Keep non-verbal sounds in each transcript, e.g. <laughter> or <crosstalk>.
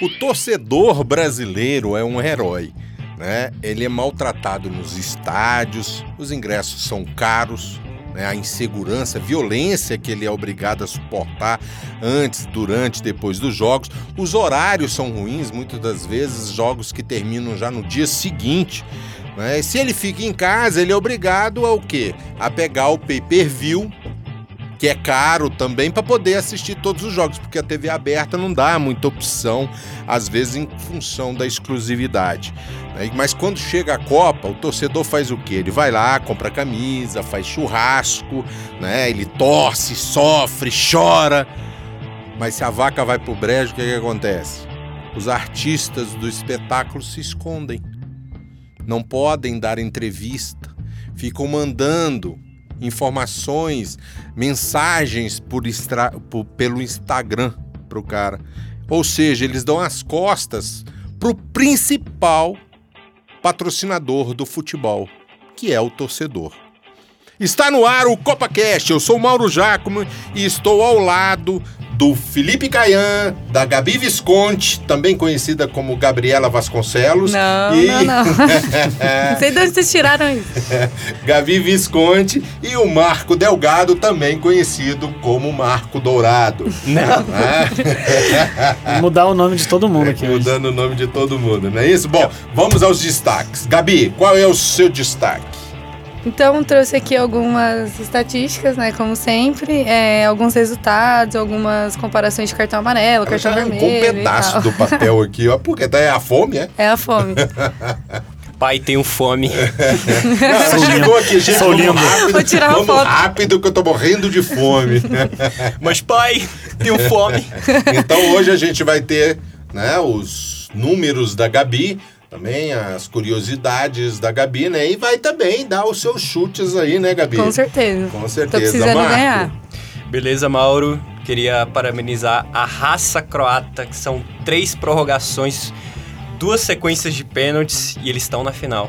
O torcedor brasileiro é um herói. Né? Ele é maltratado nos estádios, os ingressos são caros, né? a insegurança, a violência que ele é obrigado a suportar antes, durante, depois dos jogos. Os horários são ruins, muitas das vezes, jogos que terminam já no dia seguinte. Né? Se ele fica em casa, ele é obrigado ao quê? A pegar o pay-per-view que é caro também para poder assistir todos os jogos, porque a TV aberta não dá muita opção, às vezes em função da exclusividade. Né? Mas quando chega a Copa, o torcedor faz o quê? Ele vai lá, compra camisa, faz churrasco, né? ele torce, sofre, chora. Mas se a vaca vai pro brejo, o que, que acontece? Os artistas do espetáculo se escondem. Não podem dar entrevista, ficam mandando informações, mensagens por extra, por, pelo Instagram pro cara. Ou seja, eles dão as costas pro principal patrocinador do futebol, que é o torcedor. Está no ar o CopaCast. Eu sou Mauro Giacomo e estou ao lado do Felipe Caian, da Gabi Visconti, também conhecida como Gabriela Vasconcelos. Não, e... não, não. <laughs> não sei de onde vocês tiraram isso. <laughs> Gabi Visconti e o Marco Delgado, também conhecido como Marco Dourado. Não. É. Mudar o nome de todo mundo aqui. Mudando hoje. o nome de todo mundo, não é isso? Bom, vamos aos destaques. Gabi, qual é o seu destaque? Então trouxe aqui algumas estatísticas, né? Como sempre, é, alguns resultados, algumas comparações de cartão amarelo, Ela cartão já vermelho. Um pedaço do papel aqui, ó, porque é a fome, é? É a fome. <laughs> Pai, tenho fome. <laughs> Ela chegou aqui, gente, Sou lindo. rápido, Vou tirar uma foto. rápido que eu tô morrendo de fome. <laughs> Mas pai, tenho fome. então hoje a gente vai ter, né, os números da Gabi, também as curiosidades da Gabi, né? E vai também dar os seus chutes aí, né, Gabi? Com certeza. Com Tô certeza, precisando Marco. ganhar. Beleza, Mauro. Queria parabenizar a raça croata, que são três prorrogações, duas sequências de pênaltis e eles estão na final.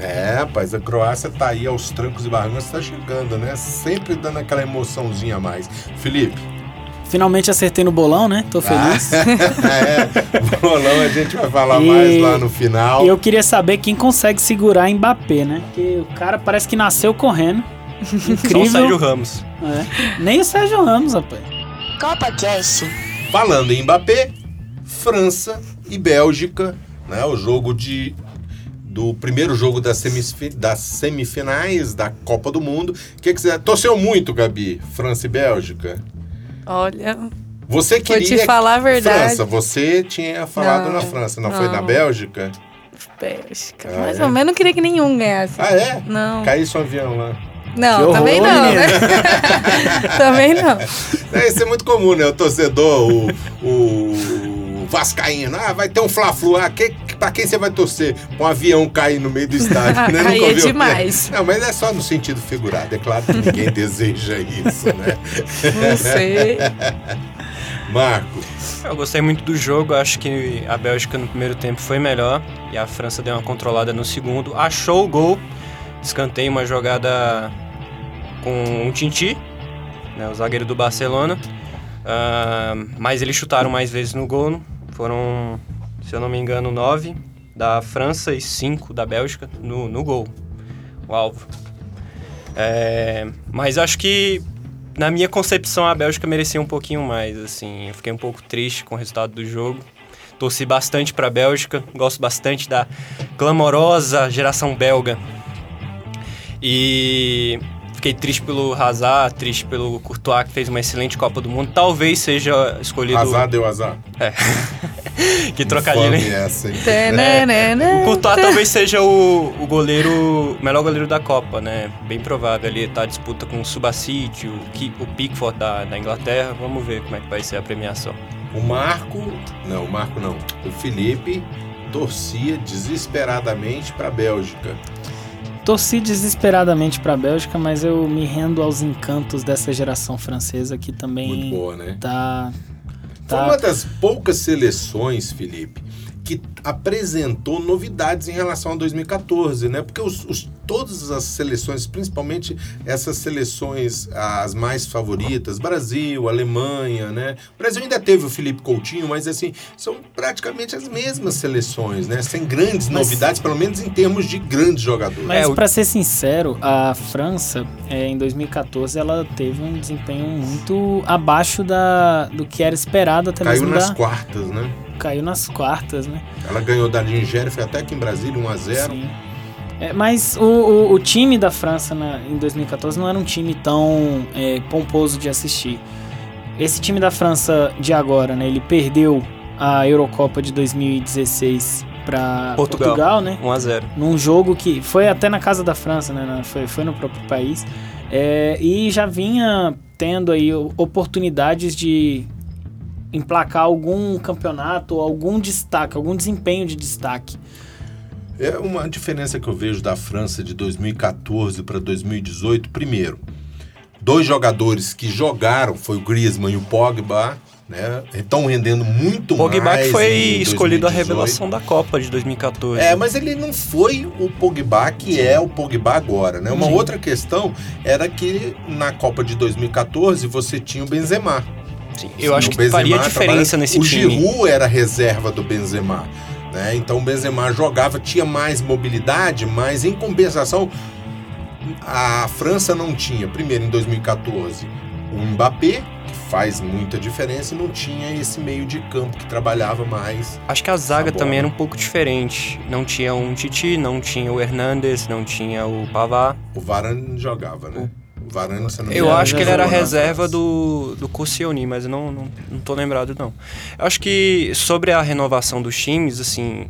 É, rapaz, a Croácia tá aí aos trancos e barrancos, tá chegando, né? Sempre dando aquela emoçãozinha a mais. Felipe. Finalmente acertei no bolão, né? Tô feliz. <laughs> é, bolão a gente vai falar E- mais lá no final. E eu queria saber quem consegue segurar Mbappé, né? Porque o cara parece que nasceu correndo. Só o Sérgio Incrível. Ramos. É. Nem o Sérgio Ramos, rapaz. Copa Cast. Falando em Mbappé, França e Bélgica, né? O jogo de do primeiro jogo das, semisfi- das semifinais da Copa do Mundo. O que, que você torceu muito, Gabi? França e Bélgica? Olha, Você Vou te queria falar a verdade. França, você tinha falado Não, na França, não, foi não. na Bélgica? Bélgica. Ah, Mais é? ou menos não queria que nenhum ganhasse. Ah, é? Não. Caiu seu avião lá. Não, horror, também não, né? <laughs> também não. <laughs> É, isso é muito comum, né? O torcedor, o, o Vascaíno, ah, vai ter um Fla-Flu, ah, que, pra quem você vai torcer? Um avião cair no meio do estádio, né? <laughs> Aí Nunca é demais. Não, mas é só no sentido figurado, é claro que ninguém <laughs> deseja isso, né? Não sei. Marco, Eu gostei muito do jogo, acho que a Bélgica no primeiro tempo foi melhor e a França deu uma controlada no segundo. Achou o gol, escanteio uma jogada com um Tinti, né, o zagueiro do Barcelona. Ah, mas eles chutaram mais vezes no gol, foram, se eu não me engano, nove da França e cinco da Bélgica no, no gol, o alvo. É, mas acho que na minha concepção, a Bélgica merecia um pouquinho mais, assim. Eu fiquei um pouco triste com o resultado do jogo. Torci bastante pra Bélgica, gosto bastante da clamorosa geração belga. E fiquei triste pelo Hazard, triste pelo Courtois, que fez uma excelente Copa do Mundo. Talvez seja escolhido... azar deu azar. <laughs> que trocadilho, hein? Fome essa, hein? Tananana. O Courtois talvez seja o, o goleiro, o melhor goleiro da Copa, né? Bem provável. Ele tá a disputa com o Subacite, o, o Pickford da, da Inglaterra. Vamos ver como é que vai ser a premiação. O Marco, não, o Marco não, o Felipe torcia desesperadamente pra Bélgica. Torci desesperadamente pra Bélgica, mas eu me rendo aos encantos dessa geração francesa que também Muito boa, né? tá. Foi tá uma das poucas seleções, Felipe, que apresentou novidades em relação a 2014, né? Porque os, os, todas as seleções, principalmente essas seleções as mais favoritas, Brasil, Alemanha, né? O Brasil ainda teve o Felipe Coutinho, mas assim, são praticamente as mesmas seleções, né? Sem grandes mas, novidades, pelo menos em termos de grandes jogadores. Mas é, para ser sincero, a França, é, em 2014, ela teve um desempenho muito abaixo da, do que era esperado até Caiu mesmo nas da... quartas, né? Caiu nas quartas, né? Ela ganhou da Nigéria, foi até aqui em Brasília, 1x0. Sim. É, mas o, o, o, time da França na, em 2014 não era um time tão é, pomposo de assistir. Esse time da França de agora, né? Ele perdeu a Eurocopa de 2016 para Portugal, Portugal, né? 1 a 0. Num jogo que foi até na casa da França, né? Foi, foi no próprio país. É, e já vinha tendo aí oportunidades de emplacar algum campeonato, algum destaque, algum desempenho de destaque. É uma diferença que eu vejo da França de 2014 para 2018. Primeiro, dois jogadores que jogaram, foi o Griezmann e o Pogba, né? Estão rendendo muito Pogba mais. Pogba foi escolhido a revelação da Copa de 2014. É, mas ele não foi o Pogba que é o Pogba agora, né? Uma Sim. outra questão era que na Copa de 2014 você tinha o Benzema. Sim, eu acho que Benzema faria diferença nesse o time. O Giroud era reserva do Benzema. Né? Então o Benzema jogava, tinha mais mobilidade, mas em compensação a França não tinha, primeiro em 2014, o Mbappé, que faz muita diferença, e não tinha esse meio de campo que trabalhava mais. Acho que a zaga também era um pouco diferente. Não tinha um Titi, não tinha o Hernandes, não tinha o Pavard. O Varane jogava, né? O Varane, você não Eu acho que ele era reserva do, do Koscielny, mas eu não, não, não tô lembrado, não. Eu acho que sobre a renovação dos times, assim,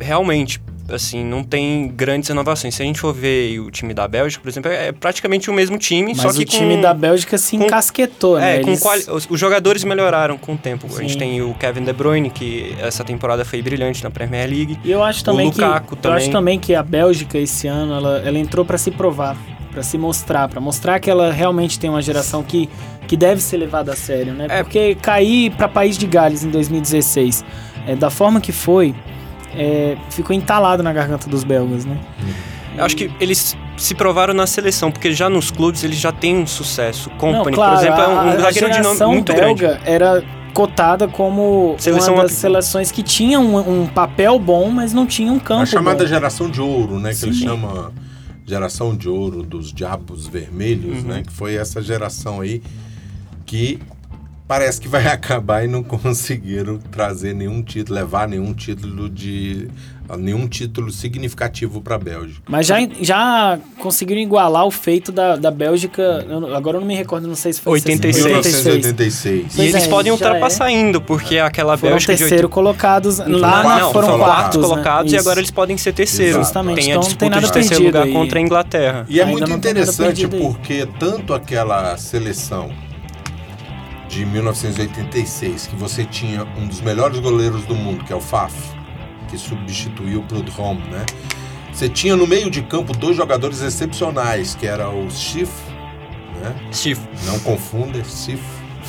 realmente, assim, não tem grandes renovações. Se a gente for ver o time da Bélgica, por exemplo, é praticamente o mesmo time, Mas só que o time da Bélgica se encasquetou, né? É, com quali... os, os, jogadores melhoraram com o tempo. Sim. A gente tem o Kevin De Bruyne, que essa temporada foi brilhante na Premier League. E eu acho também o Lukaku que também. eu acho também que a Bélgica esse ano ela, ela entrou para se provar para se mostrar, para mostrar que ela realmente tem uma geração que, que deve ser levada a sério, né? É. Porque cair para País de Gales em 2016, é, da forma que foi, é, ficou entalado na garganta dos belgas, né? Eu acho que eles se provaram na seleção, porque já nos clubes eles já têm um sucesso. Company, Não, claro, por exemplo, é um, um zagueiro de nome muito belga grande. Era cotada como Seleção uma das seleções que tinham um, um, papel bom, mas não tinha um campo. A chamada bom. geração de ouro, né? Que Sim. ele chama geração de ouro dos Diabos Vermelhos, uhum. né? Que foi essa geração aí que parece que vai <laughs> acabar e não conseguiram trazer nenhum título, levar nenhum título de nenhum título significativo para a Bélgica. Mas já, já conseguiram igualar o feito da, da Bélgica, eu, agora eu não me recordo, não sei se foi 86. 1986. E eles é, podem ultrapassar é. indo, porque aquela foram Bélgica terceiro de 8... colocados, lá não, não, foram quartos, né? colocados né? e agora eles podem ser terceiro. Justamente, tem então a disputa tem de terceiro lugar aí. contra a Inglaterra. E é Ainda muito interessante porque tanto aquela seleção de 1986, que você tinha um dos melhores goleiros do mundo, que é o Faf, que substituiu o Prudhomme, né? Você tinha no meio de campo dois jogadores excepcionais, que era o Schiff, né? Schiff. Não confunda, Schiff.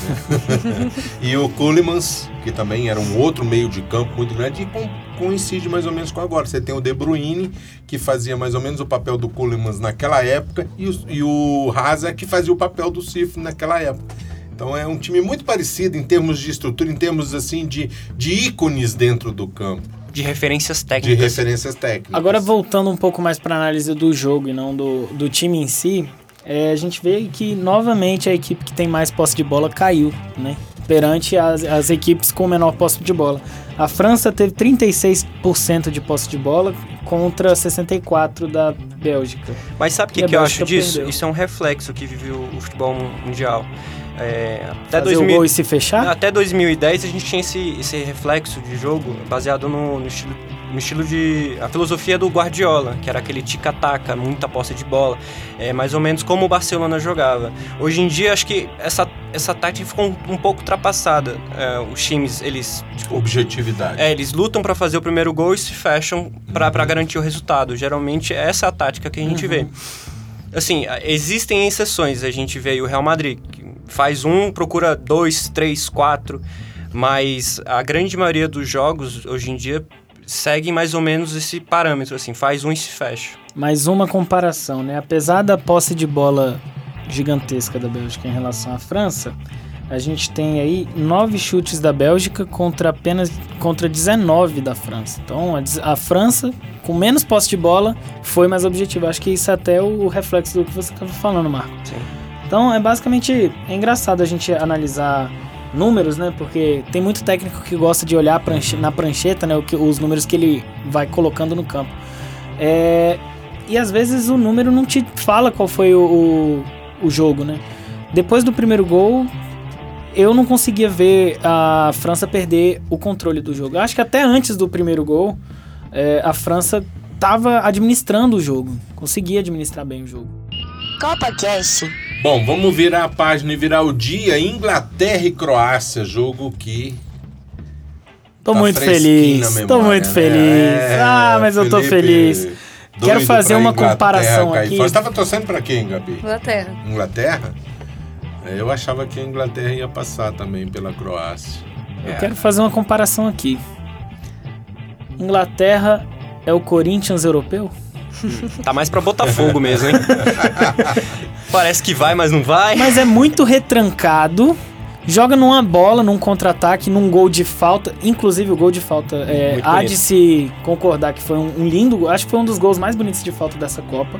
Né? <laughs> e o Kulimans, que também era um outro meio de campo muito grande e coincide mais ou menos com agora. Você tem o De Bruyne, que fazia mais ou menos o papel do Kulimans naquela época, e o, e o que fazia o papel do Schiff naquela época. Então é um time muito parecido em termos de estrutura, em termos assim de, de ícones dentro do campo. De referências técnicas. De referências técnicas. Agora voltando um pouco mais para a análise do jogo e não do, do time em si, é, a gente vê que novamente a equipe que tem mais posse de bola caiu, né? Perante as, as equipes com menor posse de bola. A França teve 36% de posse de bola contra 64% da Bélgica. Mas sabe o que, que eu acho disso? Perdeu. Isso é um reflexo que vive o, o futebol mundial. É, até Fazer 2000, o gol e se fechar? Até 2010 a gente tinha esse, esse reflexo de jogo baseado no, no estilo no estilo de. a filosofia do Guardiola, que era aquele tica-taca, muita posse de bola. É mais ou menos como o Barcelona jogava. Hoje em dia, acho que essa, essa tática ficou um, um pouco ultrapassada. É, os times, eles. Tipo, Objetividade. É, eles lutam para fazer o primeiro gol e se fecham para uhum. garantir o resultado. Geralmente, essa é a tática que a gente uhum. vê. Assim, existem exceções. A gente vê o Real Madrid, que faz um, procura dois, três, quatro. Mas a grande maioria dos jogos, hoje em dia, seguem mais ou menos esse parâmetro, assim, faz um e se fecha. Mais uma comparação, né? Apesar da posse de bola gigantesca da Bélgica em relação à França, a gente tem aí nove chutes da Bélgica contra apenas contra 19 da França. Então a, a França, com menos posse de bola, foi mais objetiva. Acho que isso é até o reflexo do que você estava falando, Marco. Sim. Então é basicamente é engraçado a gente analisar números, né? Porque tem muito técnico que gosta de olhar pranche- na prancheta, né? O que, os números que ele vai colocando no campo. É, e às vezes o número não te fala qual foi o, o, o jogo, né? Depois do primeiro gol, eu não conseguia ver a França perder o controle do jogo. Eu acho que até antes do primeiro gol, é, a França estava administrando o jogo, conseguia administrar bem o jogo. Copa Cast. Bom, vamos virar a página e virar o dia. Inglaterra e Croácia, jogo que. Tô tá muito feliz, na tô memória, muito né? feliz. É, ah, mas eu tô Felipe, feliz. Quero fazer uma Inglaterra comparação aqui. Você tava torcendo pra quem, Gabi? Inglaterra. Inglaterra? É, Eu achava que a Inglaterra ia passar também pela Croácia. Eu É. quero fazer uma comparação aqui. Inglaterra é o Corinthians europeu? Tá mais pra Botafogo mesmo, hein? <laughs> Parece que vai, mas não vai. Mas é muito retrancado. Joga numa bola, num contra-ataque, num gol de falta. Inclusive, o gol de falta é, há de se concordar que foi um, um lindo. gol. Acho que foi um dos gols mais bonitos de falta dessa Copa.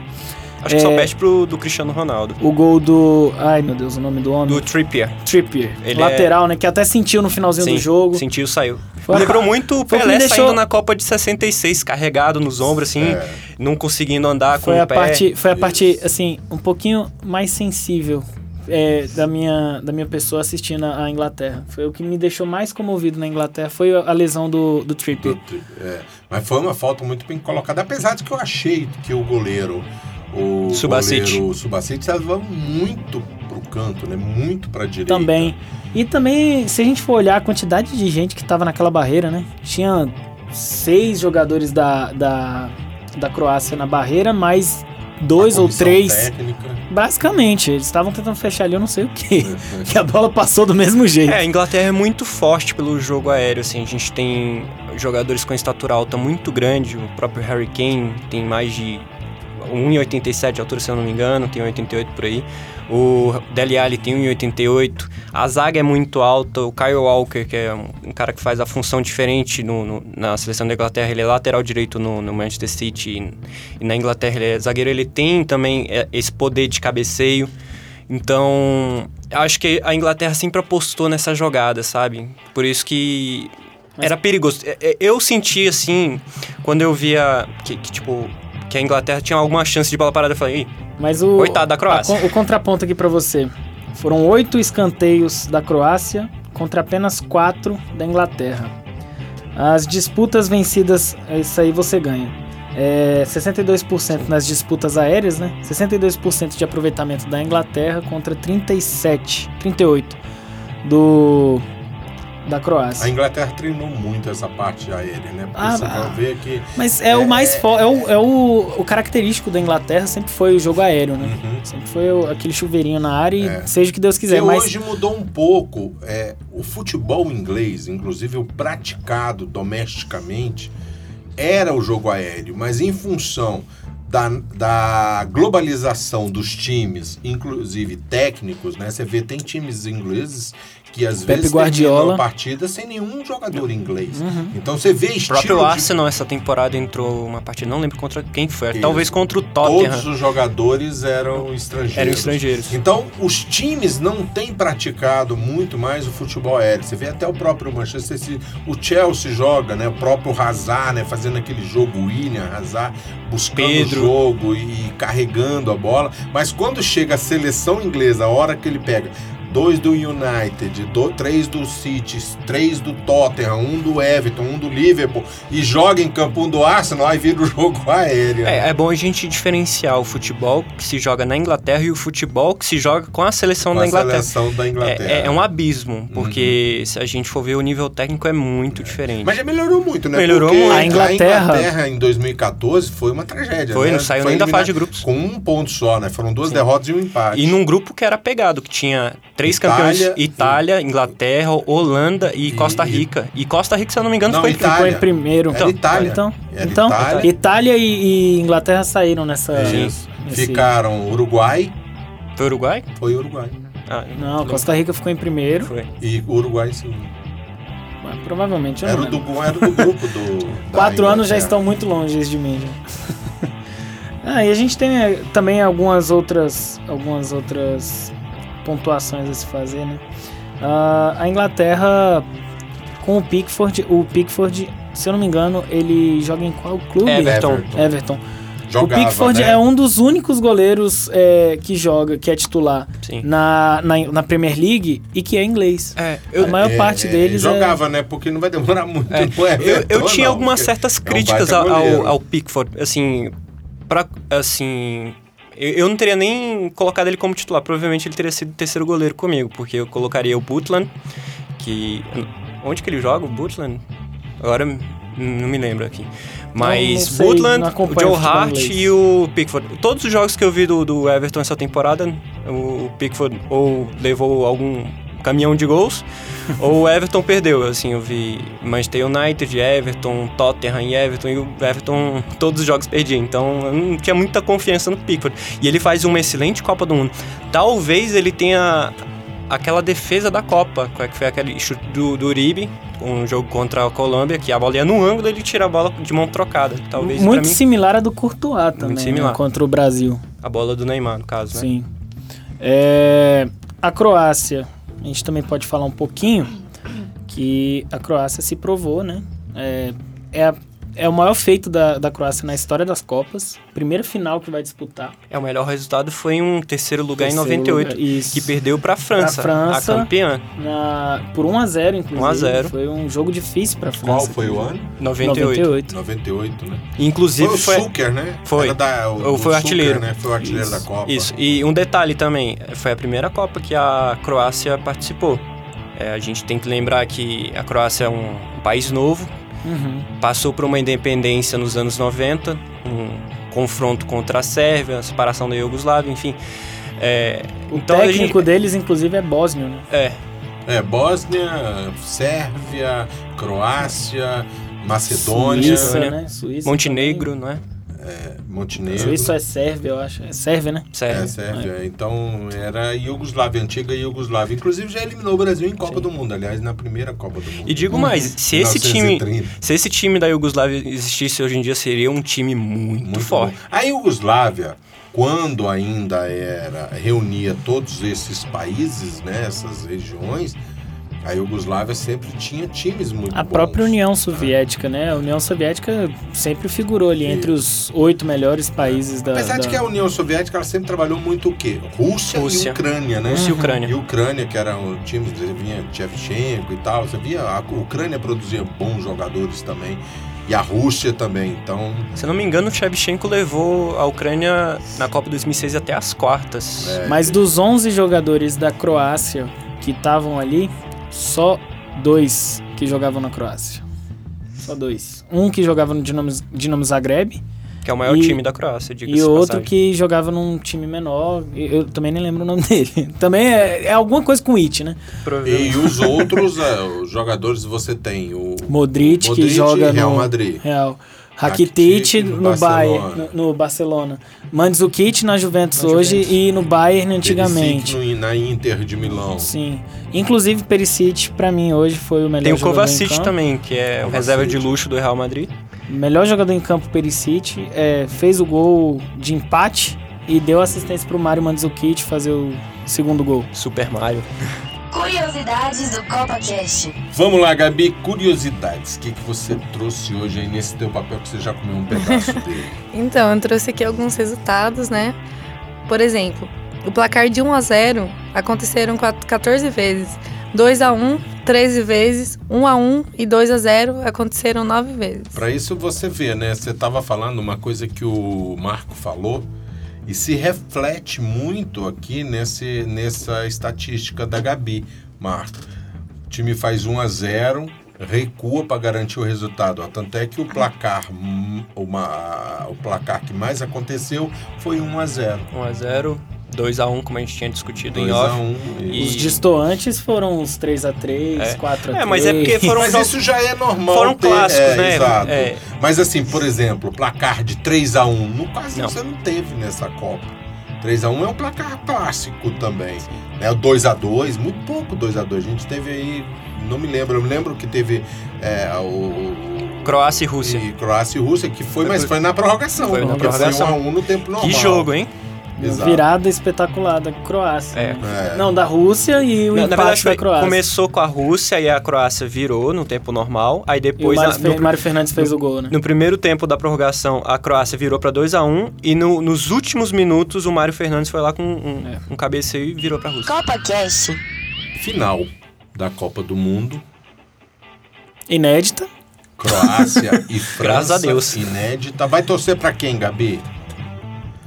Acho que só É. perde pro do Cristiano Ronaldo. O gol do. Ai meu Deus, o nome do homem. Do Trippier. Trippier. Ele lateral, né? Que até sentiu no finalzinho do jogo. sentiu, saiu. Foi- Lembrou muito o Pelé deixou- saindo na Copa de 66, carregado nos ombros, assim, É. não conseguindo andar Foi com a o pé. parte, foi a Isso. parte assim, um pouquinho mais sensível é, da, minha, da minha pessoa assistindo a Inglaterra. Foi o que me deixou mais comovido na Inglaterra, foi a a lesão do, do Trippier. É, mas foi uma falta muito bem colocada, apesar de que eu achei que o goleiro, o Subasic. goleiro Subasic estava muito pro canto, né? Muito pra direita. Também. E também, se a gente for olhar a quantidade de gente que tava naquela barreira, né? Tinha seis jogadores da, da, da Croácia na barreira, mais dois ou três. Técnica. Basicamente, eles estavam tentando fechar ali, eu não sei o que. <laughs> que a bola passou do mesmo jeito. É, a Inglaterra é muito forte pelo jogo aéreo, assim, a gente tem jogadores com estatura alta muito grande, o próprio Harry Kane tem mais de 1,87 de altura, se eu não me engano, tem 1,88 por aí. O Dele Alli tem 1,88. A zaga é muito alta. O Kyle Walker, que é um, cara que faz a função diferente no, no- na seleção da Inglaterra, ele é lateral direito no, no Manchester City. E, e na Inglaterra ele é zagueiro. Ele tem também é, esse poder de cabeceio. Então, acho que a Inglaterra sempre apostou nessa jogada, sabe? Por isso que era perigoso. É, é, Eu senti assim, quando eu via que, que, tipo, que a Inglaterra tinha alguma chance de bola parada, eu falei, Ih, Mas o, Coitado da Croácia. a o contraponto aqui pra você. Foram oito escanteios da Croácia contra apenas quatro da Inglaterra. As disputas vencidas, isso aí você ganha. É 62% nas disputas aéreas, né? 62% de aproveitamento da Inglaterra contra 37, 38 do da A Croácia. Inglaterra treinou muito essa parte aérea, né? Porque Ah, você ah. ver que. Mas é, o mais fo- é, o, é o, o característico da Inglaterra sempre foi o jogo aéreo, né? Uhum. Sempre foi o- aquele chuveirinho na área e É. seja o que Deus quiser. que Mas hoje mudou um pouco. É, o futebol inglês, inclusive o praticado domesticamente, era o jogo aéreo, mas em função da, da globalização dos times, inclusive técnicos, né? Você vê, tem times ingleses que às Pepe vezes Guardiola. terminam a partida sem nenhum jogador inglês. Uhum. Então você vê O estilo próprio de Arsenal essa temporada entrou uma partida, não lembro contra quem foi, Isso. talvez contra o todos Tottenham. os jogadores eram estrangeiros. Eram estrangeiros. Então, os times não têm praticado muito mais o futebol aéreo. Você vê até o próprio Manchester City, o Chelsea joga, né? O próprio Hazard, né? Fazendo aquele jogo William, Hazard, buscando Pedro. o jogo e carregando a bola. Mas quando chega a seleção inglesa, a hora que ele pega dois do United, do- três do City, três do Tottenham, um do Everton, um do Liverpool e joga em campo um do Arsenal, aí vira o <laughs> jogo aéreo. É, é bom a gente diferenciar o futebol que se joga na Inglaterra e o futebol que se joga com a seleção com da a Inglaterra. seleção da Inglaterra. É, é um abismo, porque se a gente for ver o nível técnico é muito diferente. Mas já melhorou muito, né? Melhorou Porque muito. A Inglaterra- A Inglaterra em 2014 foi uma tragédia. Foi, né? não saiu nem da fase de grupos. Com um ponto só, né? Foram duas Sim. derrotas e um empate. E num grupo que era pegado, que tinha três três Itália campeões: e- Itália, Inglaterra, Holanda e, E- Costa Rica. E Costa Rica, se eu não me engano, Não, foi Itália. Ficou em primeiro. Era Itália. Então, Era então Itália. Itália, e, e Inglaterra saíram nessa. Isso. nesse- Ficaram Uruguai, Foi Uruguai? foi Uruguai. Ah, Não, Costa Rica ficou em primeiro. Foi. E Uruguai sim. Mas provavelmente eu Era não o, do, era do grupo do. <laughs> Quatro anos já estão muito longe de mim já. <laughs> ah, e a gente tem eh, também algumas outras, algumas outras pontuações a se fazer, né? Ah, a Inglaterra com o Pickford, o Pickford, se eu não me engano, ele joga em qual clube? Everton. Everton. Jogava, o Pickford né? é um dos únicos goleiros eh, que joga, que é titular na, na, na Premier League e que é inglês. É, a maior parte deles é- Jogava, né? Porque não vai demorar muito. É, no eu, Everton, eu tinha não, algumas certas é um críticas ao, ao, ao Pickford, assim, pra, assim, eu, eu não teria nem colocado ele como titular, provavelmente ele teria sido terceiro goleiro comigo, porque eu colocaria o Butland, que, onde que ele joga, o Butland? Agora não me lembro aqui. Mas não sei, Butland, não o Joe Hart e o Pickford. Todos os jogos que eu vi do, do Everton essa temporada, o Pickford ou levou algum caminhão de gols, <laughs> ou o Everton perdeu. Assim, eu vi Manchester United, Everton, Tottenham e Everton, e o Everton todos os jogos perdia. Então eu não tinha muita confiança no Pickford. E ele faz uma excelente Copa do Mundo. Talvez ele tenha aquela defesa da Copa, é que foi aquele chute do, do Uribe, um jogo contra a Colômbia, que a bola ia no ângulo ele tira a bola de mão trocada. Talvez Muito mim, similar à do Courtois também, né, similar. contra o Brasil. a bola do Neymar, no caso, né? Sim. É, a Croácia, a gente também pode falar um pouquinho que a Croácia se provou, né? É, é, a- é o maior feito da, da Croácia na história das Copas. Primeira final que vai disputar. É, o melhor resultado foi um terceiro lugar Terceiro em 98, lugar, isso. que perdeu pra França, França. a campeã, Na, por 1 a 0 inclusive. 1 a 0. Foi um jogo difícil para França. Qual foi o ano? 98. 98. 98, né? Inclusive foi foi... o Zucker, né? foi. Da, o, Ou foi o Zucker, artilheiro. né? Foi o artilheiro Isso. da Copa. Isso, e um detalhe também, foi a primeira Copa que a Croácia participou. É, a gente tem que lembrar que a Croácia é um país novo, Uhum. passou por uma independência nos anos 90, um confronto contra a Sérvia, a separação da Iugoslávia, enfim. É, O então técnico gente- deles, inclusive, é bósnio, né? É, É, Bósnia, Sérvia, Croácia, Macedônia, Suíça, né? Suíça Montenegro, não é? Montenegro. Suíça é Sérvia, eu acho. É Sérvia, né? Sério. É, Sérvia. Então era Iugoslávia, antiga Iugoslávia. Inclusive já eliminou o Brasil em Copa do Mundo, aliás, na primeira Copa do Mundo. E digo mais, se esse time, 1930. se esse time da Iugoslávia existisse hoje em dia, seria um time muito, Muito forte. bom. A Iugoslávia, quando ainda era reunia todos esses países, né, essas regiões, a Iugoslávia sempre tinha times muito A bons. própria União Soviética, né? A União Soviética sempre figurou ali entre os oito melhores países da. Apesar de da- que a União Soviética ela sempre trabalhou muito o quê? Rússia, Rússia. e Ucrânia, né? Rússia e Ucrânia. E Ucrânia, que era um time, você vinha Shevchenko e tal, você via, a Ucrânia produzia bons jogadores também, e a Rússia também, então... Se eu não me engano, o Shevchenko levou a Ucrânia na Copa 2006 até as quartas. É, Mas dos 11 jogadores da Croácia que estavam ali, só dois que jogavam na Croácia. Só dois. Um que jogava no Dinamo, Dinamo Zagreb Que é o maior E- time da Croácia, diga-se e outro passagem. que jogava num time menor. Eu também nem lembro o nome <laughs> dele. Também é, é alguma coisa com It, né? Provavelmente. E os outros é, os jogadores você tem o Modric, que joga Real no Madrid. Real. Rakitic Rakitic no no, Bayern, Barcelona. no, no Barcelona. Mandzukic na Juventus Na hoje Juventus. e no Bayern antigamente. Perisic no- na Inter de Milão. Sim. Inclusive Perisic pra mim hoje foi o melhor Tem o Kovacic também, que é o Kovacic. reserva de luxo do Real Madrid. Melhor jogador em campo Perisic, é, fez o gol de empate e deu assistência pro Mário Mandzukic fazer o segundo gol. Super Mario. Curiosidades do CopaCast. Vamos lá, Gabi, curiosidades. O que, que você trouxe hoje aí nesse teu papel que você já comeu um pedaço <laughs> dele? Então, eu trouxe aqui alguns resultados, né? Por exemplo, o placar de 1 a 0 aconteceram quat- 14 vezes. 2 a 1, 13 vezes. 1 a 1 e 2 a 0 aconteceram 9 vezes. Para isso você vê, né? Você estava falando uma coisa que o Marco falou e se reflete muito aqui nesse, nessa estatística da Gabi, Marco. O time faz 1 a 0 recua para garantir o resultado. ó. Tanto é que o placar, hum, uma, o placar que mais aconteceu foi 1 a 0 1x0. 2x1, como a gente tinha discutido em 2 off. a 1 E- Os distoantes foram os 3x3, É. 4x3. É, mas é porque foram Mas jogos- isso já é normal. Foram ter- clássicos, é, né? Exato. É. Mas assim, por exemplo, placar de 3x1, no quase Não. você não teve nessa Copa. 3x1 é um placar clássico também. Né? O 2x2, muito pouco 2x2. A gente teve aí, não me lembro, eu me lembro que teve é, o, Croácia e Rússia. e Croácia e Rússia, que foi, mas foi na prorrogação. Foi na prorrogação. Foi 1x1 no tempo normal. Que jogo, hein? Exato. virada espetacular da Croácia. É. né? É. Não, da Rússia e o na empate verdade, da Croácia. começou com a Rússia e a Croácia virou no tempo normal. Aí E o depois, Mário, na- Fe- no, Mário Fernandes fez o gol, né? no primeiro tempo da prorrogação, a Croácia virou pra 2x1. E no- nos últimos minutos, o Mário Fernandes foi lá com um, É. um cabeceio e virou pra Rússia. Copa Cast. Final da Copa do Mundo. Inédita. Croácia e França. <laughs> Graças a Deus. Inédita. Vai torcer pra quem, Gabi?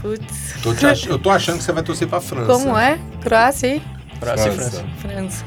Putz. Tô te ach- Eu tô achando que você vai torcer pra França. Como é? Croácia e Croácia e França. França. França.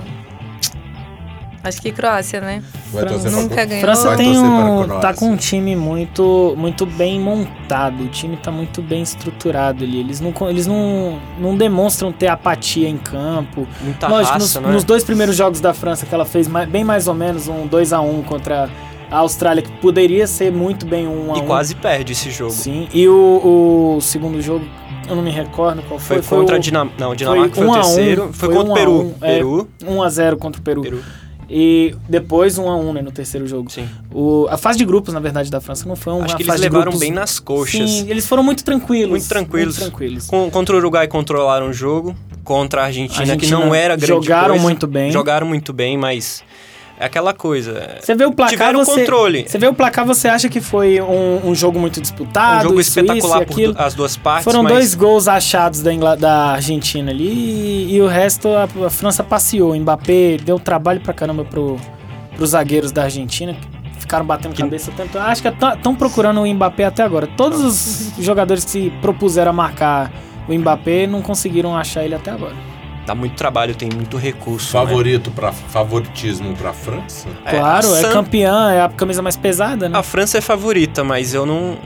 Acho que Croácia, né? Vai torcer Nunca pra ganhou. França tem um, tá com um time muito, muito bem montado. O time tá muito bem estruturado ali. Eles não, eles não, não demonstram ter apatia em campo. Muita Lógico, raça, nos, né? nos dois primeiros jogos da França, que ela fez mais- bem mais ou menos um 2x1 contra a Austrália, que poderia ser muito bem um 1x1. E quase perde esse jogo. Sim, e o, o segundo jogo, eu não me recordo qual Foi, foi. contra o a Dinamarca. Não, Dinamarca foi, um o a um, terceiro. Foi, foi contra um o a Peru. um, é. Peru. 1x0 contra o Peru. Peru. E depois 1x1 né, no terceiro jogo. Sim. O, a fase de grupos, na verdade, da França não foi uma Acho que eles levaram grupos... bem nas coxas. Sim, eles foram muito tranquilos. Muito tranquilos. Muito tranquilos. Com- contra o Uruguai controlaram o jogo. Contra a Argentina, A que Argentina não era grande jogaram coisa. muito bem. Jogaram muito bem, mas é aquela coisa. Você vê o placar, Tiveram você... controle. Você vê o placar, você acha que foi um, um jogo muito um disputado, jogo isso, isso espetacular e por as duas partes, Foram mas dois gols achados da, Ingla- da Argentina ali e, e o resto a, a França passeou. O Mbappé deu trabalho pra caramba pro, pros zagueiros da Argentina. que Ficaram batendo Que- cabeça o tempo todo. Acho que estão procurando o Mbappé até agora. Todos os jogadores que se propuseram a marcar o Mbappé não conseguiram achar ele até agora. Dá muito trabalho, tem muito recurso. né? Favorito para favoritismo pra França? É, Claro, a é San- campeã, é a camisa mais pesada, né? A França é favorita, mas eu não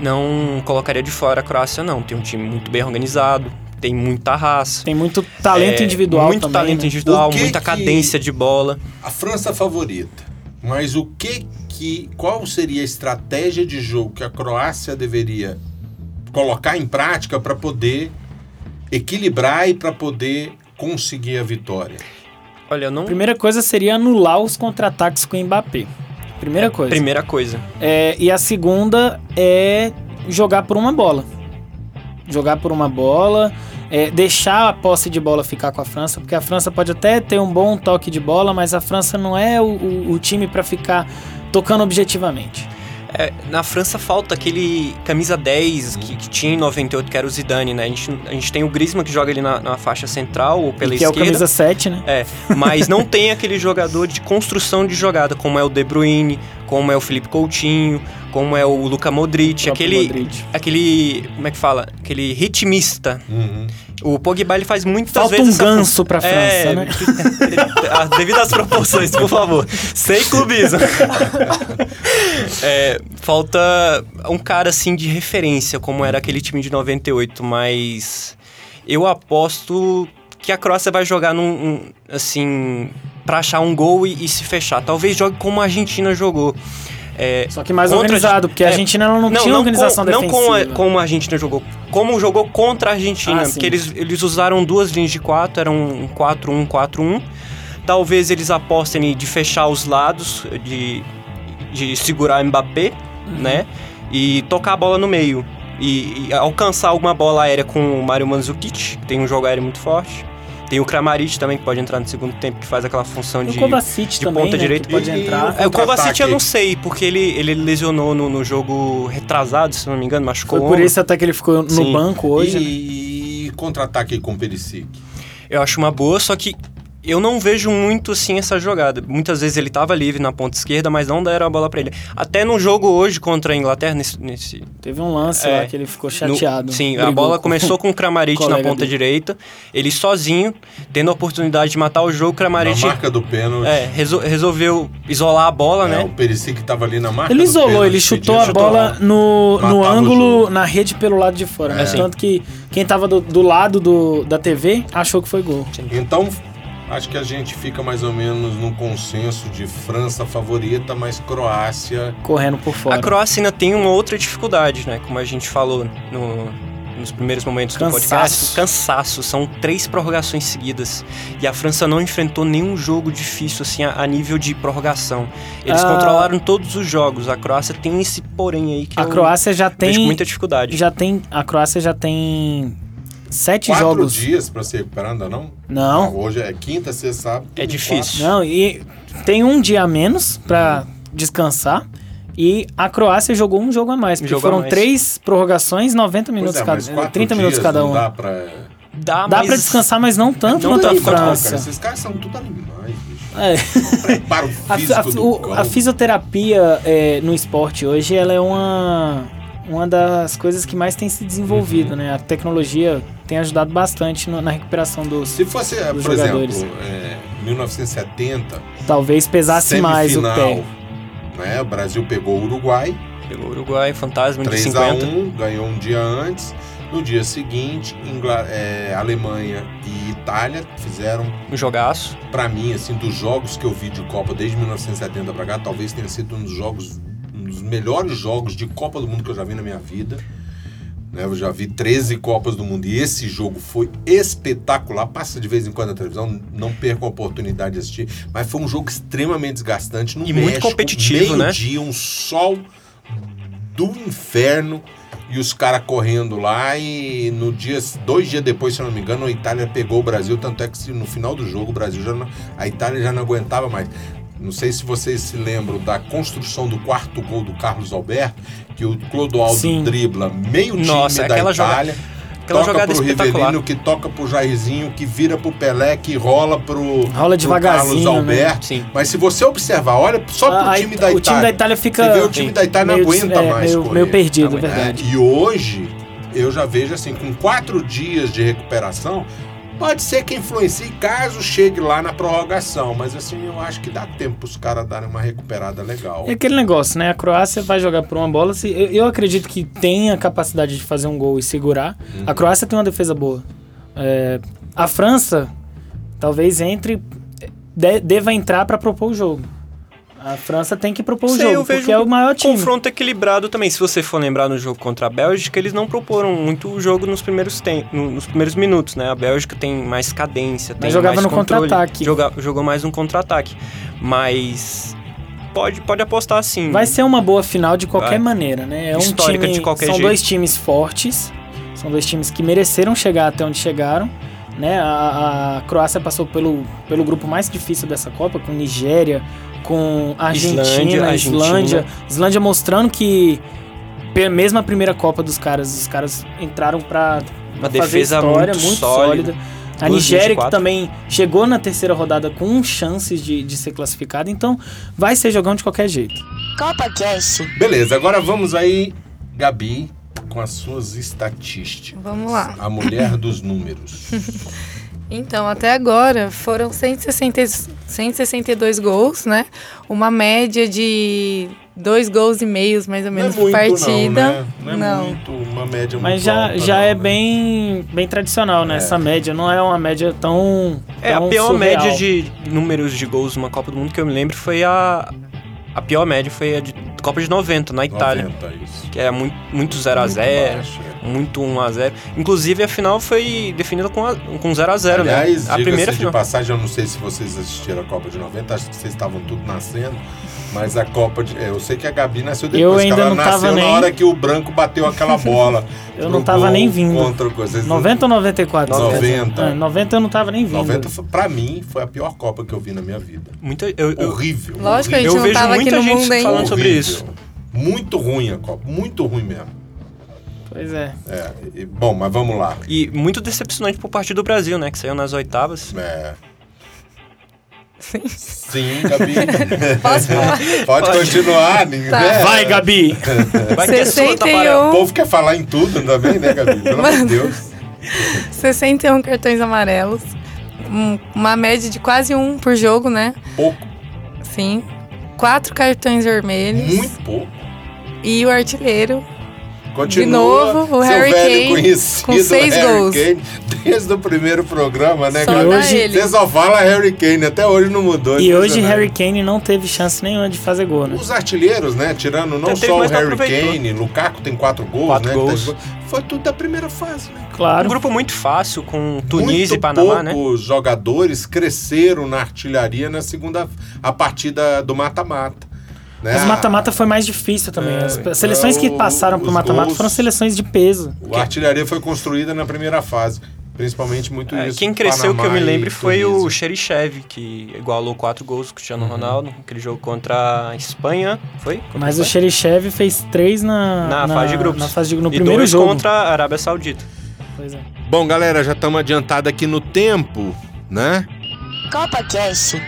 não colocaria de fora a Croácia não. Tem um time muito bem organizado, tem muita raça. Tem muito talento É, individual muito também. talento né? individual, que muita que- cadência de bola. A França é favorita. Mas o que que qual seria a estratégia de jogo que a Croácia deveria colocar em prática para poder equilibrar e para poder conseguir a vitória? Olha, eu não Primeira coisa seria anular os contra-ataques com o Mbappé. Primeira coisa. Primeira coisa. É, e a segunda é jogar por uma bola. Jogar por uma bola, é, deixar a posse de bola ficar com a França, porque a França pode até ter um bom toque de bola, mas a França não é o, o- o time para ficar tocando objetivamente. É, na França falta aquele camisa 10 que, que tinha em 98, que era o Zidane, né? A gente, a gente tem o Griezmann que joga ali na, na faixa central ou pela E que é o esquerda. camisa 7, né? É, <laughs> mas não tem aquele jogador de construção de jogada, como é o De Bruyne, como é o Felipe Coutinho, como é o Luka Modric, O aquele, Modric. aquele, como é que fala? Aquele ritmista. Uhum. O Pogba ele faz muitas Falta vezes um essa ganso pra França, é, né? Devido às proporções, por favor. Sem clubismo. É, falta um cara assim de referência, como era aquele time de 98, mas eu aposto que a Croácia vai jogar num, um, assim, pra achar um gol e, e se fechar. Talvez jogue como a Argentina jogou. É, Só que mais organizado, porque a é, Argentina ela não, tinha organização com, defensiva. Não como a, como a Argentina jogou, como jogou contra a Argentina. Ah, sim. porque eles, eles usaram duas linhas de quatro, era um 4-1, 4-1. Talvez eles apostem de fechar os lados, de, de segurar Mbappé, Uhum. né? E tocar a bola no meio. E, e alcançar alguma bola aérea com o Mário Mandzukic, que tem um jogo aéreo muito forte. Tem o Kramaric também, que pode entrar no segundo tempo, que faz aquela função E o de... De também, ponta né, direita. pode E- e entrar. o- É, o Kovacic eu não sei, porque ele, ele lesionou no, no jogo retrasado, se não me engano, machucou Foi por isso até que ele ficou no Sim. banco hoje. né? E contra-ataque com o Perisic. Eu acho uma boa, só que eu não vejo muito assim essa jogada. Muitas vezes ele tava livre na ponta esquerda, mas não deram a bola pra ele. Até no jogo hoje contra a Inglaterra, nesse. nesse Teve um lance É, lá que ele ficou no- chateado. sim, a bola com- começou com o Kramaric na ponta dele. direita. Ele sozinho, tendo a oportunidade de matar o jogo, o Na Kramaric marca do pênalti. é, resol- resolveu isolar a bola, é, né? O Perisic tava ali na marca Ele do isolou, pênalti, ele chutou a bola no, no Matava ângulo, na rede pelo lado de fora. É. né? Tanto que quem tava do, do lado do, da TV achou que foi gol. Então, acho que a gente fica mais ou menos num consenso de França favorita, mas Croácia. Correndo por fora. A Croácia ainda tem uma outra dificuldade, né? Como a gente falou no- nos primeiros momentos do Cansaço. podcast. Cansaço. São três prorrogações seguidas. E a França não enfrentou nenhum jogo difícil, assim, a, a nível de prorrogação. Eles Ah. controlaram todos os jogos. A Croácia tem esse porém aí que A eu Croácia já tem, muita dificuldade. já tem. A Croácia já tem sete Quatro jogos. dias pra se recuperar, ainda não? Não, Hoje é quinta, sexta, sábado. É difícil. não. E tem um dia a menos pra descansar. E a Croácia jogou um jogo a mais, porque Jogo foram mais. três prorrogações, 90 Pois minutos é, cada, mas quatro 30 minutos cada não um. Dá pra. Dá, Dá pra descansar, mas não tanto Não quanto a Não, cara, França. esses caras são tudo animais, bicho. É. O <laughs> A, a- do o- a fisioterapia é, no esporte hoje ela é uma, uma das coisas que mais tem se desenvolvido, Uhum. né? A tecnologia tem ajudado bastante no- na recuperação dos. Se fosse, dos por jogadores. exemplo, é, 1970, Talvez pesasse mais o pé. né? O Brasil pegou o Uruguai, Pegou o Uruguai, fantasma de 3 a 50. 1 ganhou um dia antes. No dia seguinte, Ingla- eh, Alemanha e Itália fizeram, Um jogaço. pra mim, assim, dos jogos que eu vi de Copa desde 1970 pra cá, talvez tenha sido um dos jogos, dos melhores jogos de Copa do Mundo que eu já vi na minha vida. né? Eu já vi 13 Copas do Mundo e esse jogo foi espetacular. Passa de vez em quando na televisão, não perca a oportunidade de assistir. Mas foi um jogo extremamente desgastante no E muito México, competitivo, né? meio-dia, um sol do inferno e os caras correndo lá e no dia dois dias depois se eu não me engano a Itália pegou o Brasil tanto é que no final do jogo o Brasil já não, a Itália já não aguentava mais não sei se vocês se lembram da construção do quarto gol do Carlos Alberto que o Clodoaldo Sim. dribla meio time Nossa, da aquela joga- Itália Aquela toca pro. Rivelino que toca pro Jairzinho que vira pro Pelé que rola pro, Rola pro Carlos né? Alberto Sim. mas se você observar olha só pro A- a- time da o Itália time da Itália fica. você vê o time da Itália não meio, aguenta é, mais meio, correr. meio perdido, é. verdade. É, e hoje eu já vejo assim, com quatro dias de recuperação, pode ser que influencie caso chegue lá na prorrogação, mas assim, eu acho que dá tempo os caras darem uma recuperada legal. É aquele negócio, né? A Croácia vai jogar por uma bola. Se, eu, eu acredito que tem a capacidade de fazer um gol e segurar. Uhum. A Croácia tem uma defesa boa. É, a França talvez entre. de- deva entrar pra propor o jogo. A França tem que propor o Sei, jogo, porque é o maior time. Confronto equilibrado também. Se você for lembrar no jogo contra a Bélgica, eles não proporam muito o jogo nos primeiros, tem, no- nos primeiros minutos, né? A Bélgica tem mais cadência, tem jogava mais no contra-ataque. Jogou mais no contra-ataque. Mas pode, pode apostar sim. Vai ser uma boa final de qualquer Vai. maneira, né? É um Histórica time, de qualquer são jeito. dois times fortes, são dois times que mereceram chegar até onde chegaram, né? A, a Croácia passou pelo, pelo grupo mais difícil dessa Copa, com Nigéria, com Argentina, Islândia, Islândia, Argentina. Islândia mostrando que mesmo a primeira Copa dos caras, os caras entraram pra Uma fazer defesa história, muito muito sólida. sólida. A Nigéria, que 24. também chegou na terceira rodada com chances de, de ser classificada, então vai ser jogão de qualquer jeito. Copa Cast. Beleza, agora vamos aí, Gabi, com as suas estatísticas. Vamos lá. A mulher dos números. <laughs> Então, até agora foram 160, 162 gols, né? Uma média de dois gols e meios, mais ou menos, não é por muito, partida. não, né? Não é muito, uma média Mas muito já, alta, já não, é né? bem, bem tradicional, né? É. Essa média não é uma média tão. É, a tão pior surreal. média de números de gols numa Copa do Mundo que eu me lembro foi a. A pior média foi a de Copa de 90, na Itália. 90, isso. Que é muito, muito 0x0, Muito baixo, é. muito 1x0. Inclusive a final foi definida com, a- com 0x0, né? Aliás, A diga-se primeira de final. passagem, eu não sei se vocês assistiram a Copa de 90, acho que vocês estavam tudo nascendo, mas a Copa de... Eu sei que a Gabi nasceu depois, Eu que ainda ela não nasceu tava na nem- hora que o branco bateu aquela bola. <laughs> Eu pro não tava gol nem vindo. Contra o coisa. Vocês- 90 ou 94? você 90. quer dizer? É, 90 eu não tava nem vindo. 90, foi- pra mim, foi a pior Copa que eu vi na minha vida. Muita, eu, eu, Horrível. Lógico, a horrível. gente eu não vejo tava aqui muita no gente mundo falando sobre Horrível. isso. Muito ruim a Copa, muito ruim mesmo. Pois é. É, e- bom, mas vamos lá. E muito decepcionante por parte do Brasil, né? Que saiu nas oitavas. É, Sim, Gabi. <laughs> Posso falar? Pode continuar, ninguém. Tá. é, Vai, Gabi! Vai ter sua, 61. Taparel. O povo quer falar em tudo também, né, Gabi? Pelo amor de Deus. 61 cartões amarelos. um- uma média de quase um por jogo, né? Pouco, Sim. Quatro cartões vermelhos. muito pouco. E o artilheiro. Continua novo, o seu Harry velho Kane conhecido com seis Harry gols. Kane, desde o primeiro programa, né, Só hoje ele. Você só fala Harry Kane, até hoje não mudou. E hoje impressionante. Harry Kane não teve chance nenhuma de fazer gol, né? Os artilheiros, né? Tirando não Teve, só o Harry. Kane, Lukaku tem quatro gols, Quatro né? gols. tá- Foi tudo da primeira fase, né? Um Claro. grupo muito fácil, com Tunísia Muito e Panamá, né? poucos jogadores cresceram na artilharia na segunda a partida do mata-mata. Né? Mas o mata-mata foi mais difícil também. É, As as seleções que o- passaram pro mata-mata foram seleções de peso. A artilharia foi construída na primeira fase. Principalmente muito É, isso. quem cresceu que eu me Panamá e lembro foi o. Cherichev, que igualou quatro gols com o Cristiano Uhum. Ronaldo, aquele jogo contra a Espanha, foi? Contra Mas o? Cherichev fez três na, Na fase de grupos. Na fase de, no e primeiro dois jogo. contra a Arábia Saudita. Pois é. Bom, galera, já estamos adiantados aqui no tempo, né? Copa Cast.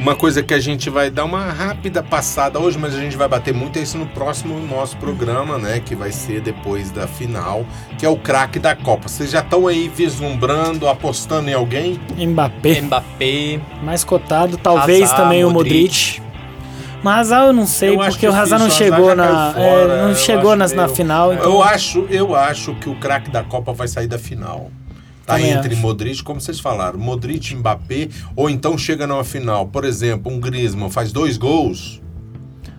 Uma coisa que a gente vai dar uma rápida passada hoje, mas a gente vai bater muito é isso no próximo nosso programa, né? Que vai ser depois da final, que é o craque da Copa. Vocês já estão aí vislumbrando, apostando em alguém? Mbappé, Mbappé, mais cotado. Talvez Hazard, também o Modric. Modric. Mas Hazard eu não sei, Eu porque o Hazard não chegou na, fora, é, não chegou nas- na final. Então, Eu acho, eu acho que o craque da Copa vai sair da final. Tá Também entre acho. Modric, como vocês falaram, Modric, Mbappé, ou então chega numa final. Por exemplo, um Griezmann faz dois gols.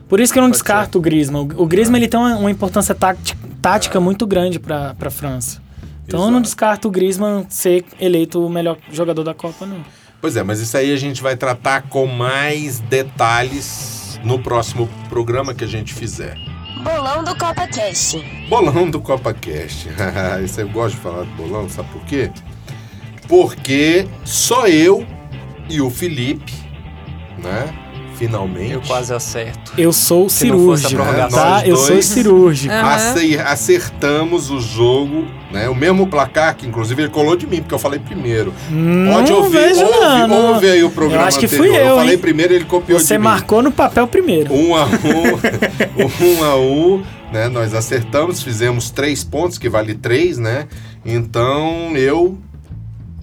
Por isso que eu não Pode descarto o Griezmann. O Griezmann ele tem uma, uma importância táti- tática muito grande para a França. Então eu não Exato. descarto o Griezmann ser eleito o melhor jogador da Copa, não. Pois é, mas isso aí a gente vai tratar com mais detalhes no próximo programa que a gente fizer. Bolão do Copa Cast. Bolão do CopaCast. <laughs> Isso eu gosto de falar de bolão, sabe por quê? Porque só eu e o Felipe, né? Finalmente. eu quase acerto. Eu sou Se não fosse a cirúrgico, prorrogação. tá? Eu sou cirúrgico. Ace- Acertamos o jogo, né? O mesmo placar, que inclusive ele colou de mim, porque eu falei primeiro. Pode não ouvir, vejo ouve, não, não. ouve aí o programa Eu acho que anterior. fui eu, falei hein? primeiro, ele copiou Você de mim. marcou no papel primeiro. Um a <laughs> um, um a um, né? Nós acertamos, fizemos três pontos, que vale três, né? Então eu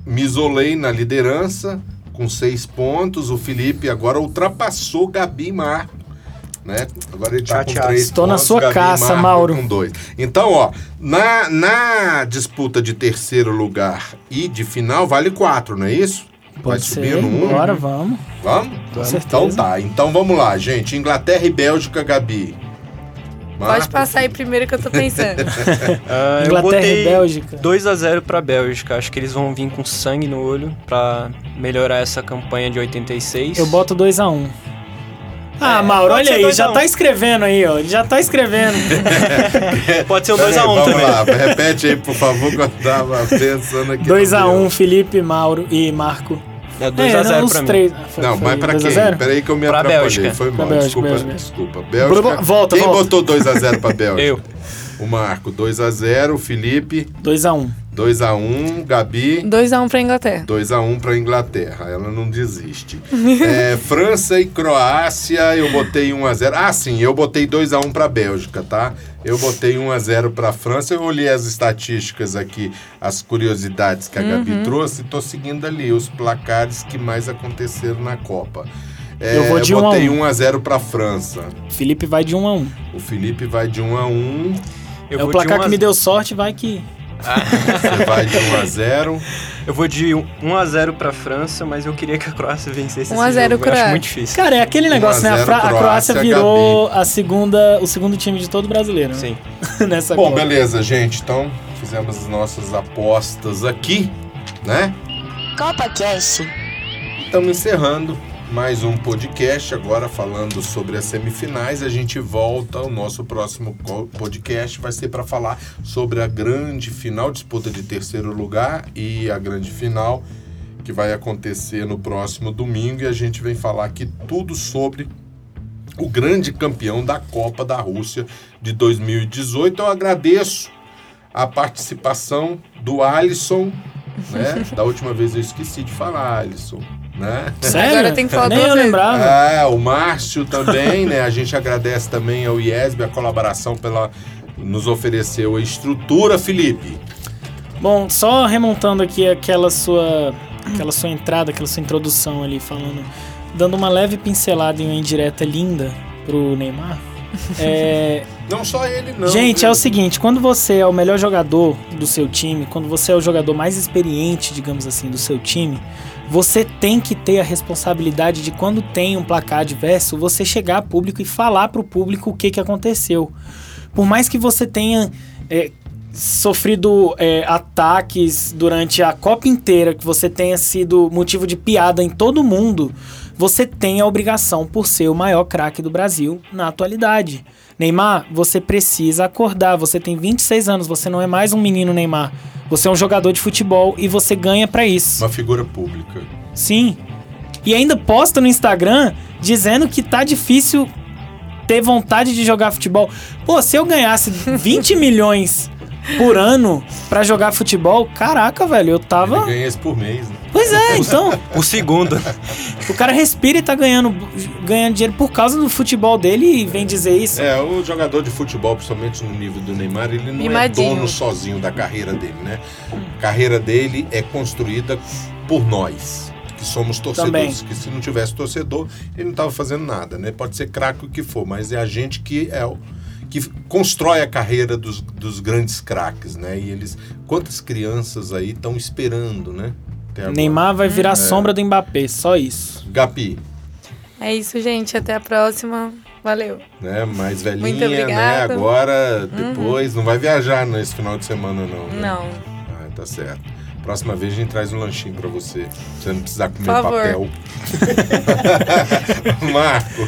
me isolei na liderança com seis pontos. O Felipe agora ultrapassou Gabi Marco. Né? Agora ele tá com três Estou na pontos, sua Gabi caça, Marco Mauro. Com dois. Então, ó, na, na disputa de terceiro lugar e de final, vale quatro, não é isso? Vai Pode subir ser. no um? Bora, vamos. Vamos? Com certeza. Então tá. Então vamos lá, gente. Inglaterra e Bélgica, Gabi. Pode Marco? passar aí primeiro que eu tô pensando. <laughs> Eu Inglaterra botei e Bélgica. 2 a 0 pra Bélgica. Acho que eles vão vir com sangue no olho pra melhorar essa campanha de 86. Eu boto 2x1. Ah, É, Mauro, pode olha aí, 2 a já 1. tá escrevendo aí, ó. Ele já tá escrevendo. <laughs> Pode ser um Peraí, 2x1 vamos também. lá, repete aí, por favor, que eu tava pensando aqui. no 2x1, meu. Felipe, Mauro e Marco. É É, 2x0 não, os pra mim. três. Foi- Não, foi mas pra 2 a quem? 0? Peraí que eu me Pra atrapalhei. Bélgica. Foi mal, Bélgica, desculpa, Bélgica. desculpa. Bélgica. Volta, quem volta. botou 2x0 pra Bélgica? Eu. O Marco, 2x0. O Felipe, 2x1. 2x1. Gabi, 2x1 pra Inglaterra. 2x1 pra Inglaterra. Ela não desiste. <laughs> É, França e Croácia, eu botei 1x0. Ah, sim, eu botei 2x1 pra Bélgica, tá? Eu botei 1x0 pra França. Eu olhei as estatísticas aqui, as curiosidades que a Gabi trouxe, e tô seguindo ali os placares que mais aconteceram na Copa. É, Eu vou de 1 a botei 1. 1x0 pra França. Felipe vai de 1x1. O Felipe vai de 1x1. Eu É o placar de 1 a que me deu sorte, vai que. Você vai de 1x0. Eu vou de 1x0 pra França, mas eu queria que a Croácia vencesse 1 a esse 0 jogo. Eu acho Croácia. muito difícil. Cara, é aquele negócio, né? A, 1 a 0 a Croácia Croácia, virou a segunda, o segundo time de todo brasileiro, né? Sim. <laughs> Nessa Bom, Copa. beleza, gente. Então, fizemos as nossas apostas aqui, né? Copa Cast. Estamos encerrando mais um podcast, agora falando sobre as semifinais. A gente volta, o nosso próximo podcast vai ser para falar sobre a grande final, disputa de terceiro lugar e a grande final que vai acontecer no próximo domingo. E a gente vem falar aqui tudo sobre o grande campeão da Copa da Rússia de 2018. Eu agradeço a participação do Alisson, né? Da última vez eu esqueci de falar, Alisson. Né? Sério? Agora tem que falar Nem duas eu vezes. lembrava. É, o Márcio também, né? A gente agradece também ao IESB a colaboração pela nos ofereceu a estrutura, Felipe. Bom, só remontando aqui aquela sua, aquela sua entrada, aquela sua introdução ali, falando, dando uma leve pincelada em uma indireta linda pro Neymar. É, <laughs> Não só ele, não. gente, viu? é o seguinte, quando você é o melhor jogador do seu time, quando você é o jogador mais experiente, digamos assim, do seu time, você tem que ter a responsabilidade de quando tem um placar adverso, você chegar a público e falar pro público o que, que aconteceu. Por mais que você tenha é, sofrido é, ataques durante a Copa inteira, que você tenha sido motivo de piada em todo mundo, você tem a obrigação por ser o maior craque do Brasil na atualidade. Neymar, você precisa acordar. Você tem 26 anos, você não é mais um menino Neymar. Você é um jogador de futebol e você ganha pra isso. Uma figura pública. Sim. E ainda posta no Instagram dizendo que tá difícil ter vontade de jogar futebol. Pô, se eu ganhasse 20 <laughs> milhões por ano pra jogar futebol, caraca, velho, eu Ele tava. ganha isso por mês, né? Pois é, <laughs> então. O segundo. O cara respira e tá ganhando, ganhando dinheiro por causa do futebol dele e vem dizer isso. É, o jogador de futebol, principalmente no nível do Neymar, ele não Mimadinho. é dono sozinho da carreira dele, né? A carreira dele é construída por nós, que somos torcedores. Também. Que se não tivesse torcedor, ele não tava fazendo nada, né? Pode ser craque o que for, mas é a gente que é o que constrói a carreira dos, dos grandes craques, né? E eles, quantas crianças aí estão esperando, né? Até agora. Neymar vai É. virar sombra do Mbappé, só isso. Gapi, É isso, gente. Até a próxima. Valeu. né? Mais Muito velhinha, né? obrigada. Agora, depois, não vai viajar nesse final de semana, não. né? Não. Ah, tá certo. Próxima vez a gente traz um lanchinho pra você. Pra você não precisar comer Por favor. papel. <laughs> <laughs> Marco.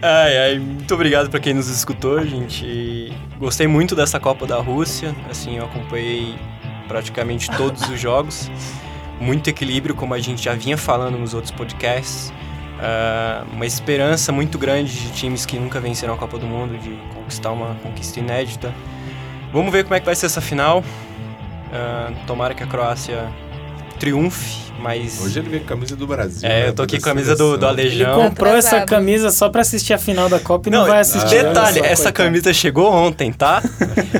Ai, ai, muito obrigado pra quem nos escutou, gente. Gostei muito dessa Copa da Rússia. Assim, eu acompanhei praticamente todos os jogos. Muito equilíbrio, como a gente já vinha falando nos outros podcasts. Ah, uma esperança muito grande de times que nunca venceram a Copa do Mundo, de conquistar uma conquista inédita. Vamos ver como é que vai ser essa final. Ah, tomara que a Croácia triunfe, mas. Hoje ele veio com a camisa do Brasil. É, né? eu tô aqui com a camisa do, do seleção. Ele Alejão. comprou essa camisa só pra assistir a final da Copa e não, Não, vai assistir. olha Detalhe, só, essa coitado. camisa chegou ontem, tá?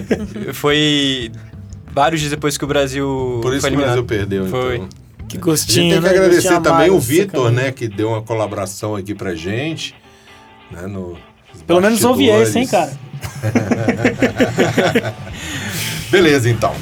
<laughs> foi vários dias depois que o Brasil Por isso foi que o Brasil perdeu, Foi. então. Que A gente gostinho, tem que né? agradecer também o dessa Vitor, né? Que deu uma colaboração aqui pra gente. Né, no, Pelo menos ouvi esse, hein, cara? <laughs> Beleza, então.